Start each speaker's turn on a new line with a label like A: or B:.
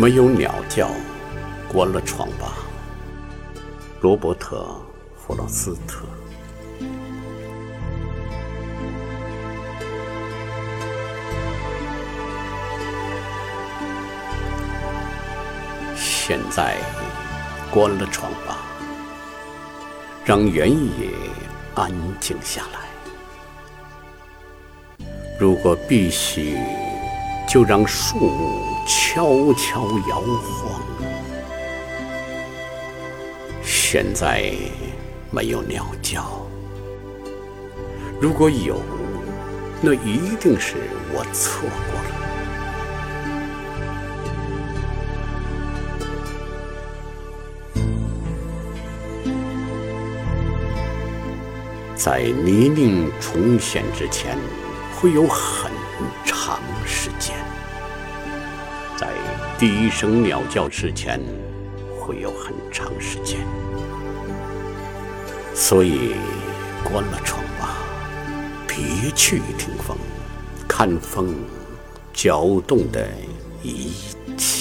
A: 没有鸟叫，关了窗吧。罗伯特·弗罗斯特。现在关了窗吧，让原野安静下来。如果必须，就让树木悄悄摇晃。现在没有鸟叫，如果有，那一定是我错过了。在泥泞重现之前，会有很长时间；第一声鸟叫之前，会有很长时间。所以，关了窗吧，别去听风，看风搅动的一切。